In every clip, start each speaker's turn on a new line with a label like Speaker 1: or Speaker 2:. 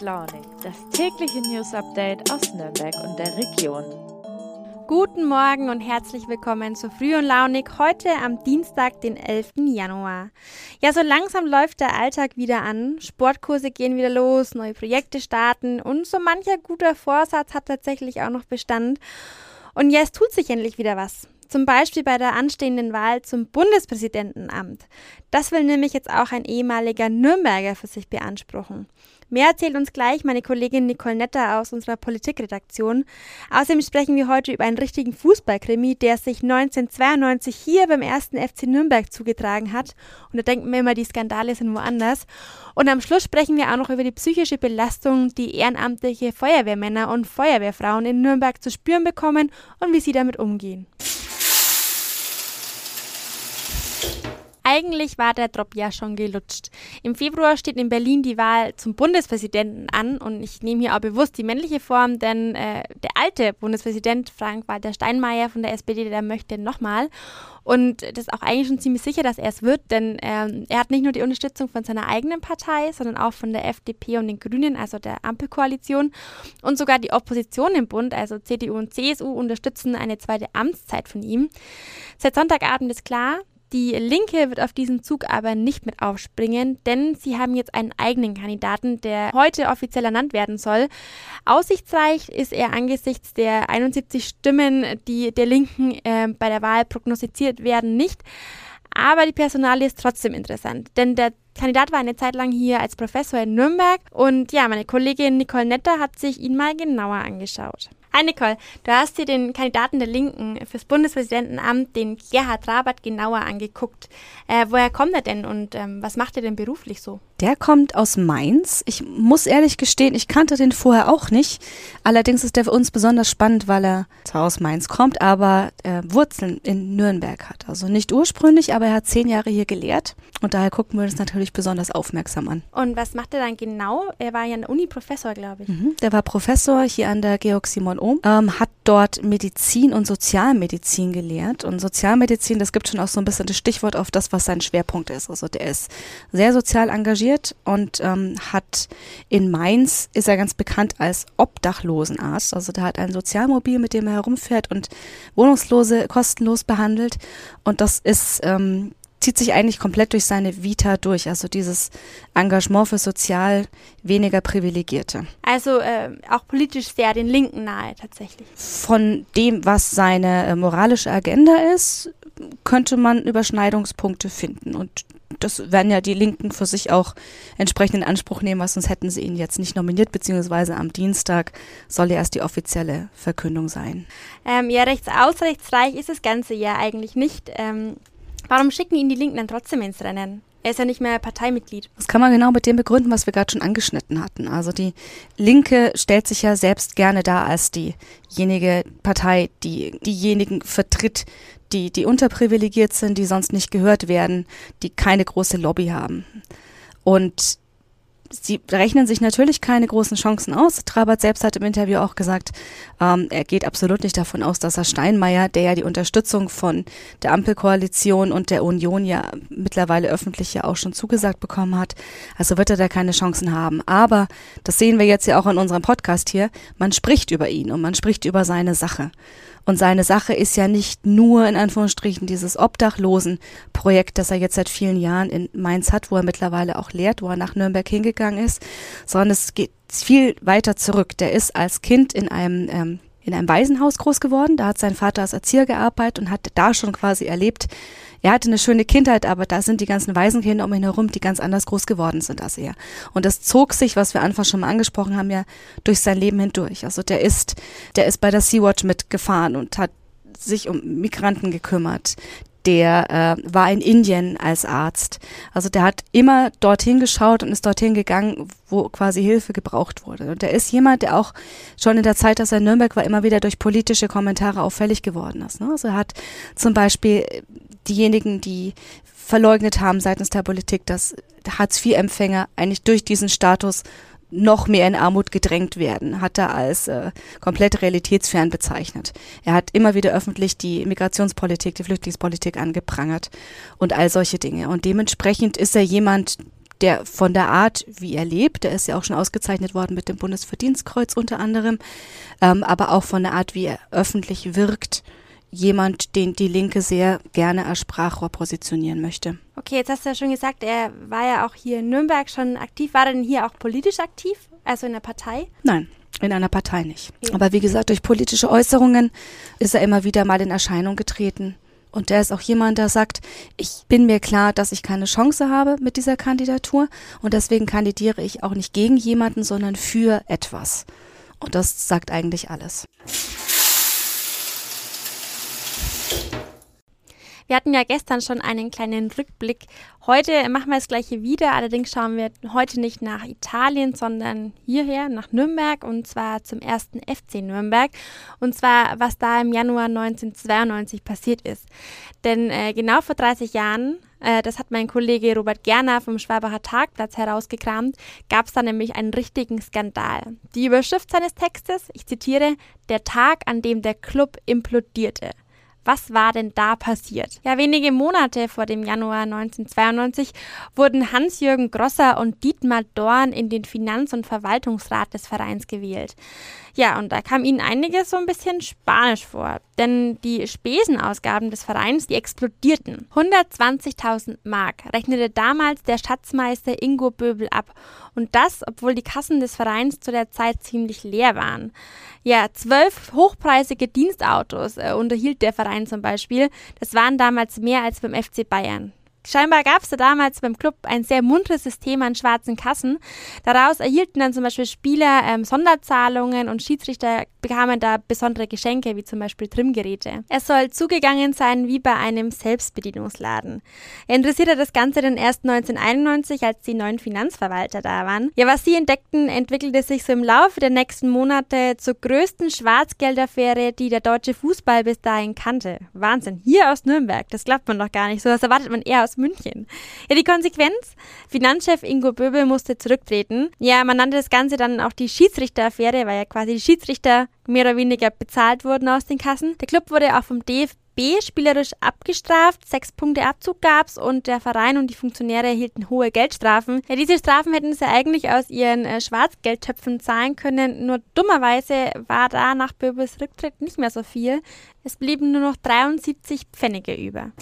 Speaker 1: Launig, das tägliche News Update aus Nürnberg und der Region.
Speaker 2: Guten Morgen und herzlich willkommen zu Früh und Launig heute am Dienstag, den 11. Januar. Ja, so langsam läuft der Alltag wieder an. Sportkurse gehen wieder los, neue Projekte starten und so mancher guter Vorsatz hat tatsächlich auch noch Bestand. Und ja, es tut sich endlich wieder was. Zum Beispiel bei der anstehenden Wahl zum Bundespräsidentenamt. Das will nämlich jetzt auch ein ehemaliger Nürnberger für sich beanspruchen. Mehr erzählt uns gleich meine Kollegin Nicole Netter aus unserer Politikredaktion. Außerdem sprechen wir heute über einen richtigen Fußballkrimi, der sich 1992 hier beim ersten FC Nürnberg zugetragen hat. Und da denken wir immer, die Skandale sind woanders. Und am Schluss sprechen wir auch noch über die psychische Belastung, die ehrenamtliche Feuerwehrmänner und Feuerwehrfrauen in Nürnberg zu spüren bekommen und wie sie damit umgehen. Eigentlich war der Drop ja schon gelutscht. Im Februar steht in Berlin die Wahl zum Bundespräsidenten an und ich nehme hier auch bewusst die männliche Form, denn äh, der alte Bundespräsident Frank-Walter Steinmeier von der SPD, der möchte nochmal. Und das ist auch eigentlich schon ziemlich sicher, dass er es wird, denn ähm, er hat nicht nur die Unterstützung von seiner eigenen Partei, sondern auch von der FDP und den Grünen, also der Ampelkoalition. Und sogar die Opposition im Bund, also CDU und CSU, unterstützen eine zweite Amtszeit von ihm. Seit Sonntagabend ist klar, die Linke wird auf diesen Zug aber nicht mit aufspringen, denn sie haben jetzt einen eigenen Kandidaten, der heute offiziell ernannt werden soll. Aussichtsreich ist er angesichts der 71 Stimmen, die der Linken äh, bei der Wahl prognostiziert werden, nicht. Aber die Personalie ist trotzdem interessant, denn der Kandidat war eine Zeit lang hier als Professor in Nürnberg und ja, meine Kollegin Nicole Netter hat sich ihn mal genauer angeschaut. Hi Nicole, du hast dir den Kandidaten der Linken fürs Bundespräsidentenamt, den Gerhard Rabat, genauer angeguckt. Äh, woher kommt er denn und ähm, was macht er denn beruflich so?
Speaker 3: Der kommt aus Mainz. Ich muss ehrlich gestehen, ich kannte den vorher auch nicht. Allerdings ist der für uns besonders spannend, weil er zwar aus Mainz kommt, aber äh, Wurzeln in Nürnberg hat. Also nicht ursprünglich, aber er hat zehn Jahre hier gelehrt und daher gucken wir uns natürlich besonders aufmerksam an.
Speaker 2: Und was macht er dann genau? Er war ja an der Uni Professor, glaube ich.
Speaker 3: Mhm, der war Professor hier an der Georg Simon Ohm, ähm, hat dort Medizin und Sozialmedizin gelehrt. Und Sozialmedizin, das gibt schon auch so ein bisschen das Stichwort auf das, was sein Schwerpunkt ist. Also der ist sehr sozial engagiert und ähm, hat in Mainz, ist er ganz bekannt als Obdachlosenarzt. Also der hat ein Sozialmobil, mit dem er herumfährt und Wohnungslose kostenlos behandelt. Und das ist ähm, zieht sich eigentlich komplett durch seine Vita durch, also dieses Engagement für sozial weniger Privilegierte.
Speaker 2: Also äh, auch politisch sehr den Linken nahe tatsächlich.
Speaker 3: Von dem, was seine äh, moralische Agenda ist, könnte man Überschneidungspunkte finden und das werden ja die Linken für sich auch entsprechend in Anspruch nehmen, weil sonst hätten sie ihn jetzt nicht nominiert, beziehungsweise am Dienstag soll ja erst die offizielle Verkündung sein.
Speaker 2: Ähm, ja, rechtsausrechtsreich ist das Ganze ja eigentlich nicht. Ähm, Warum schicken ihn die Linken dann trotzdem ins Rennen? Er ist ja nicht mehr Parteimitglied.
Speaker 3: Das kann man genau mit dem begründen, was wir gerade schon angeschnitten hatten. Also die Linke stellt sich ja selbst gerne dar als diejenige Partei, die diejenigen vertritt, die, die unterprivilegiert sind, die sonst nicht gehört werden, die keine große Lobby haben. Und sie rechnen sich natürlich keine großen Chancen aus. Trabert selbst hat im Interview auch gesagt, ähm, er geht absolut nicht davon aus, dass er Steinmeier, der ja die Unterstützung von der Ampelkoalition und der Union ja mittlerweile öffentlich ja auch schon zugesagt bekommen hat, also wird er da keine Chancen haben. Aber das sehen wir jetzt ja auch in unserem Podcast hier, man spricht über ihn und man spricht über seine Sache. Und seine Sache ist ja nicht nur in Anführungsstrichen dieses Obdachlosenprojekt, das er jetzt seit vielen Jahren in Mainz hat, wo er mittlerweile auch lehrt, wo er nach Nürnberg hingegangen ist, sondern es geht viel weiter zurück. Der ist als Kind in einem ähm, in einem Waisenhaus groß geworden. Da hat sein Vater als Erzieher gearbeitet und hat da schon quasi erlebt, er hatte eine schöne Kindheit, aber da sind die ganzen Waisenkinder um ihn herum, die ganz anders groß geworden sind als er. Und das zog sich, was wir anfangs schon mal angesprochen haben, ja durch sein Leben hindurch. Also der ist, der ist bei der Sea-Watch mitgefahren und hat sich um Migranten gekümmert der äh, war in Indien als Arzt. Also der hat immer dorthin geschaut und ist dorthin gegangen, wo quasi Hilfe gebraucht wurde. Und der ist jemand, der auch schon in der Zeit, dass er in Nürnberg war, immer wieder durch politische Kommentare auffällig geworden ist. Ne? Also er hat zum Beispiel diejenigen, die verleugnet haben seitens der Politik, dass Hartz-IV-Empfänger eigentlich durch diesen Status noch mehr in Armut gedrängt werden, hat er als äh, komplett realitätsfern bezeichnet. Er hat immer wieder öffentlich die Migrationspolitik, die Flüchtlingspolitik angeprangert und all solche Dinge. Und dementsprechend ist er jemand, der von der Art, wie er lebt, der ist ja auch schon ausgezeichnet worden mit dem Bundesverdienstkreuz unter anderem, ähm, aber auch von der Art, wie er öffentlich wirkt, jemand, den die Linke sehr gerne als Sprachrohr positionieren möchte.
Speaker 2: Okay, jetzt hast du ja schon gesagt, er war ja auch hier in Nürnberg schon aktiv. War er denn hier auch politisch aktiv, also in der Partei?
Speaker 3: Nein. In einer Partei nicht. Okay. Aber wie gesagt, durch politische Äußerungen ist er immer wieder mal in Erscheinung getreten. Und der ist auch jemand, der sagt, ich bin mir klar, dass ich keine Chance habe mit dieser Kandidatur und deswegen kandidiere ich auch nicht gegen jemanden, sondern für etwas. Und das sagt eigentlich alles.
Speaker 2: Wir hatten ja gestern schon einen kleinen Rückblick. Heute machen wir das gleiche wieder. Allerdings schauen wir heute nicht nach Italien, sondern hierher nach Nürnberg und zwar zum ersten FC Nürnberg. Und zwar, was da im Januar 1992 passiert ist. Denn äh, genau vor 30 Jahren äh, das hat mein Kollege Robert Gerner vom Schwabacher Tagplatz herausgekramt, gab es da nämlich einen richtigen Skandal. Die Überschrift seines Textes, ich zitiere, der Tag, an dem der Club implodierte. Was war denn da passiert? Ja, wenige Monate vor dem Januar 1992 wurden Hans-Jürgen Grosser und Dietmar Dorn in den Finanz- und Verwaltungsrat des Vereins gewählt. Ja, und da kam ihnen einiges so ein bisschen spanisch vor, denn die Spesenausgaben des Vereins, die explodierten. 120.000 Mark rechnete damals der Schatzmeister Ingo Böbel ab und das, obwohl die Kassen des Vereins zu der Zeit ziemlich leer waren. Ja, zwölf hochpreisige Dienstautos äh, unterhielt der Verein zum Beispiel. Das waren damals mehr als beim FC Bayern. Scheinbar gab es da damals beim Club ein sehr munteres System an schwarzen Kassen. Daraus erhielten dann zum Beispiel Spieler ähm, Sonderzahlungen und Schiedsrichter bekamen da besondere Geschenke, wie zum Beispiel Trimmgeräte. Es soll zugegangen sein wie bei einem Selbstbedienungsladen. Er interessierte das Ganze dann erst 1991, als die neuen Finanzverwalter da waren. Ja, was sie entdeckten, entwickelte sich so im Laufe der nächsten Monate zur größten Schwarzgeldaffäre, die der deutsche Fußball bis dahin kannte. Wahnsinn. Hier aus Nürnberg. Das glaubt man doch gar nicht. So was erwartet man eher aus München. Ja, die Konsequenz? Finanzchef Ingo Böbel musste zurücktreten. Ja, man nannte das Ganze dann auch die Schiedsrichteraffäre, weil ja quasi die Schiedsrichter mehr oder weniger bezahlt wurden aus den Kassen. Der Club wurde auch vom DFB spielerisch abgestraft, sechs Punkte Abzug gab's und der Verein und die Funktionäre erhielten hohe Geldstrafen. Ja, diese Strafen hätten sie eigentlich aus ihren äh, Schwarzgeldtöpfen zahlen können, nur dummerweise war da nach Böbels Rücktritt nicht mehr so viel. Es blieben nur noch 73 Pfennige über.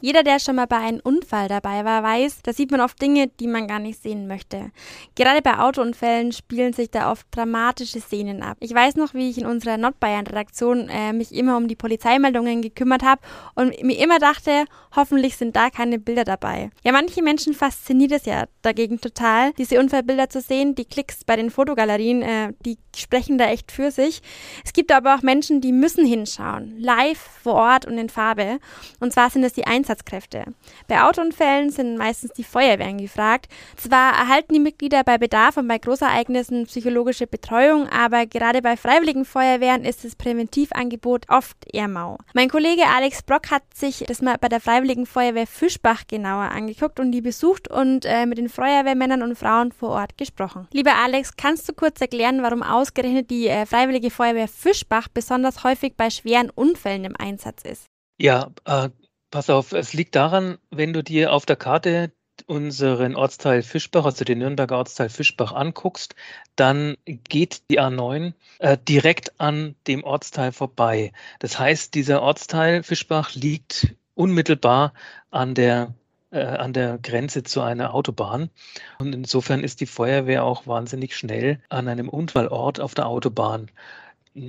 Speaker 2: Jeder, der schon mal bei einem Unfall dabei war, weiß, da sieht man oft Dinge, die man gar nicht sehen möchte. Gerade bei Autounfällen spielen sich da oft dramatische Szenen ab. Ich weiß noch, wie ich in unserer Nordbayern-Redaktion äh, mich immer um die Polizeimeldungen gekümmert habe und mir immer dachte, hoffentlich sind da keine Bilder dabei. Ja, manche Menschen fasziniert es ja dagegen total, diese Unfallbilder zu sehen. Die Klicks bei den Fotogalerien, äh, die sprechen da echt für sich. Es gibt aber auch Menschen, die müssen hinschauen, live vor Ort und in Farbe. Und zwar sind es die Einsatzkräfte. Bei Autounfällen sind meistens die Feuerwehren gefragt. Zwar erhalten die Mitglieder bei Bedarf und bei Großereignissen psychologische Betreuung, aber gerade bei freiwilligen Feuerwehren ist das Präventivangebot oft eher mau. Mein Kollege Alex Brock hat sich das mal bei der Freiwilligen Feuerwehr Fischbach genauer angeguckt und die besucht und äh, mit den Feuerwehrmännern und Frauen vor Ort gesprochen. Lieber Alex, kannst du kurz erklären, warum ausgerechnet die äh, Freiwillige Feuerwehr Fischbach besonders häufig bei schweren Unfällen im Einsatz ist?
Speaker 4: Ja, äh, pass auf, es liegt daran, wenn du dir auf der Karte unseren Ortsteil Fischbach, also den Nürnberger Ortsteil Fischbach anguckst, dann geht die A9 äh, direkt an dem Ortsteil vorbei. Das heißt, dieser Ortsteil Fischbach liegt unmittelbar an der äh, an der Grenze zu einer Autobahn. Und insofern ist die Feuerwehr auch wahnsinnig schnell an einem Unfallort auf der Autobahn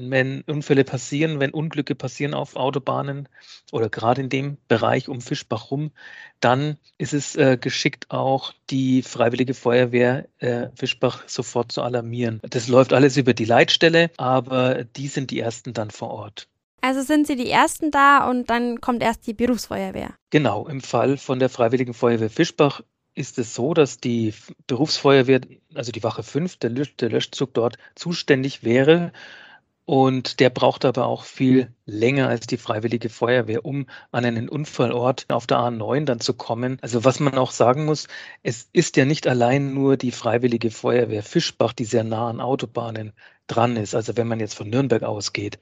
Speaker 4: wenn Unfälle passieren, wenn Unglücke passieren auf Autobahnen oder gerade in dem Bereich um Fischbach rum, dann ist es äh, geschickt, auch die Freiwillige Feuerwehr äh, Fischbach sofort zu alarmieren. Das läuft alles über die Leitstelle, aber die sind die ersten dann vor Ort.
Speaker 2: Also sind Sie die Ersten da und dann kommt erst die Berufsfeuerwehr.
Speaker 4: Genau, im Fall von der Freiwilligen Feuerwehr Fischbach ist es so, dass die Berufsfeuerwehr, also die Wache 5, der, Lösch, der Löschzug dort zuständig wäre und der braucht aber auch viel länger als die Freiwillige Feuerwehr, um an einen Unfallort auf der A9 dann zu kommen. Also was man auch sagen muss, es ist ja nicht allein nur die Freiwillige Feuerwehr Fischbach, die sehr nah an Autobahnen dran ist. Also wenn man jetzt von Nürnberg ausgeht.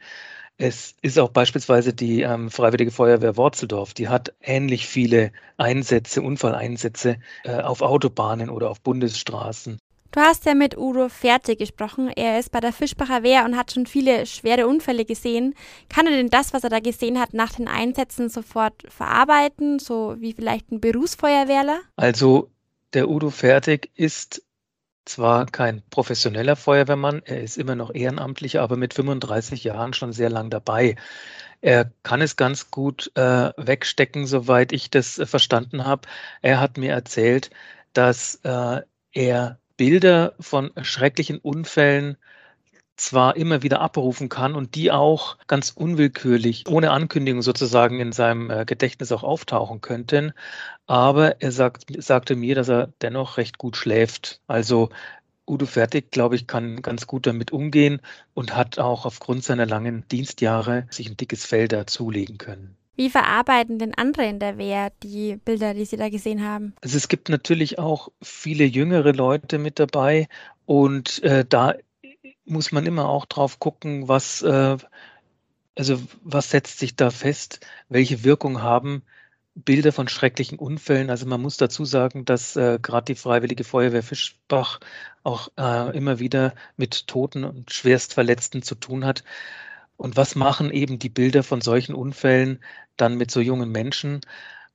Speaker 4: Es ist auch beispielsweise die ähm, Freiwillige Feuerwehr Worzeldorf, die hat ähnlich viele Einsätze, Unfalleinsätze äh, auf Autobahnen oder auf Bundesstraßen.
Speaker 2: Du hast ja mit Udo Fertig gesprochen. Er ist bei der Fischbacher Wehr und hat schon viele schwere Unfälle gesehen. Kann er denn das, was er da gesehen hat, nach den Einsätzen sofort verarbeiten, so wie vielleicht ein Berufsfeuerwehrler?
Speaker 4: Also der Udo Fertig ist zwar kein professioneller Feuerwehrmann, er ist immer noch ehrenamtlicher, aber mit 35 Jahren schon sehr lang dabei. Er kann es ganz gut äh, wegstecken, soweit ich das äh, verstanden habe. Er hat mir erzählt, dass äh, er Bilder von schrecklichen Unfällen zwar immer wieder abrufen kann und die auch ganz unwillkürlich, ohne Ankündigung sozusagen in seinem äh, Gedächtnis auch auftauchen könnten. Aber er sagt, sagte mir, dass er dennoch recht gut schläft. Also Udo Fertig, glaube ich, kann ganz gut damit umgehen und hat auch aufgrund seiner langen Dienstjahre sich ein dickes Fell dazulegen können.
Speaker 2: Wie verarbeiten denn andere in der Wehr die Bilder, die Sie da gesehen haben?
Speaker 4: Also es gibt natürlich auch viele jüngere Leute mit dabei und äh, da muss man immer auch drauf gucken, was, äh, also was setzt sich da fest, welche Wirkung haben Bilder von schrecklichen Unfällen. Also man muss dazu sagen, dass äh, gerade die Freiwillige Feuerwehr Fischbach auch äh, immer wieder mit Toten und Schwerstverletzten zu tun hat. Und was machen eben die Bilder von solchen Unfällen dann mit so jungen Menschen,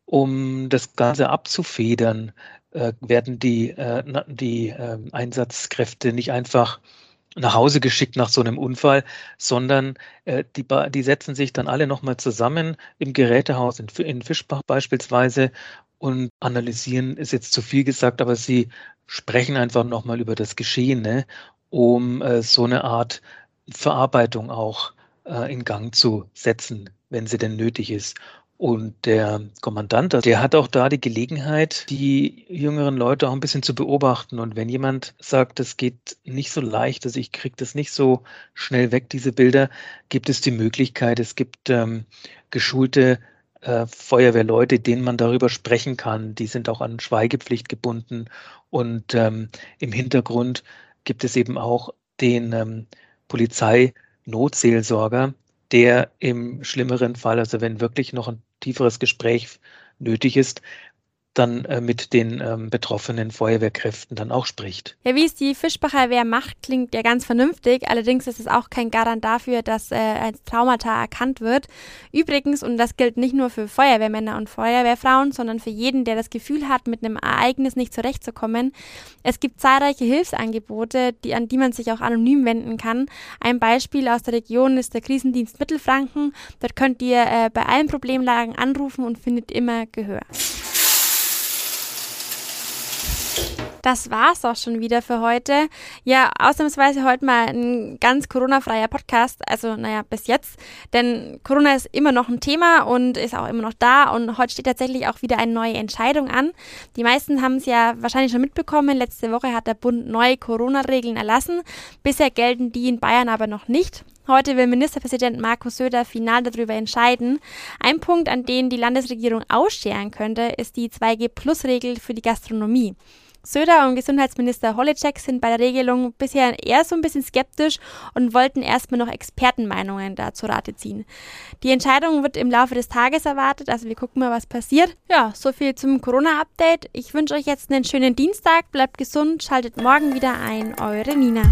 Speaker 4: um das Ganze abzufedern? Äh, werden die, äh, die äh, Einsatzkräfte nicht einfach nach Hause geschickt nach so einem Unfall, sondern äh, die, die setzen sich dann alle nochmal zusammen im Gerätehaus in, in Fischbach beispielsweise und analysieren, ist jetzt zu viel gesagt, aber sie sprechen einfach nochmal über das Geschehene, um äh, so eine Art Verarbeitung auch äh, in Gang zu setzen, wenn sie denn nötig ist. Und der Kommandant, der hat auch da die Gelegenheit, die jüngeren Leute auch ein bisschen zu beobachten. Und wenn jemand sagt, es geht nicht so leicht, also ich kriege das nicht so schnell weg, diese Bilder, gibt es die Möglichkeit, es gibt ähm, geschulte äh, Feuerwehrleute, denen man darüber sprechen kann. Die sind auch an Schweigepflicht gebunden. Und ähm, im Hintergrund gibt es eben auch den ähm, Polizei-Notseelsorger, der im schlimmeren Fall, also wenn wirklich noch ein tieferes Gespräch nötig ist, dann äh, mit den ähm, betroffenen Feuerwehrkräften dann auch spricht.
Speaker 2: Ja, wie es die Fischbacher macht, klingt ja ganz vernünftig. Allerdings ist es auch kein Garant dafür, dass äh, ein Traumata erkannt wird. Übrigens, und das gilt nicht nur für Feuerwehrmänner und Feuerwehrfrauen, sondern für jeden, der das Gefühl hat, mit einem Ereignis nicht zurechtzukommen. Es gibt zahlreiche Hilfsangebote, die, an die man sich auch anonym wenden kann. Ein Beispiel aus der Region ist der Krisendienst Mittelfranken. Dort könnt ihr äh, bei allen Problemlagen anrufen und findet immer Gehör. Das war's auch schon wieder für heute. Ja, ausnahmsweise heute mal ein ganz Corona-freier Podcast. Also, naja, bis jetzt. Denn Corona ist immer noch ein Thema und ist auch immer noch da. Und heute steht tatsächlich auch wieder eine neue Entscheidung an. Die meisten haben es ja wahrscheinlich schon mitbekommen. Letzte Woche hat der Bund neue Corona-Regeln erlassen. Bisher gelten die in Bayern aber noch nicht. Heute will Ministerpräsident Markus Söder final darüber entscheiden. Ein Punkt, an den die Landesregierung ausscheren könnte, ist die 2G-Plus-Regel für die Gastronomie. Söder und Gesundheitsminister Holleczek sind bei der Regelung bisher eher so ein bisschen skeptisch und wollten erstmal noch Expertenmeinungen dazu Rate ziehen. Die Entscheidung wird im Laufe des Tages erwartet, also wir gucken mal, was passiert. Ja, so viel zum Corona-Update. Ich wünsche euch jetzt einen schönen Dienstag, bleibt gesund, schaltet morgen wieder ein, eure Nina.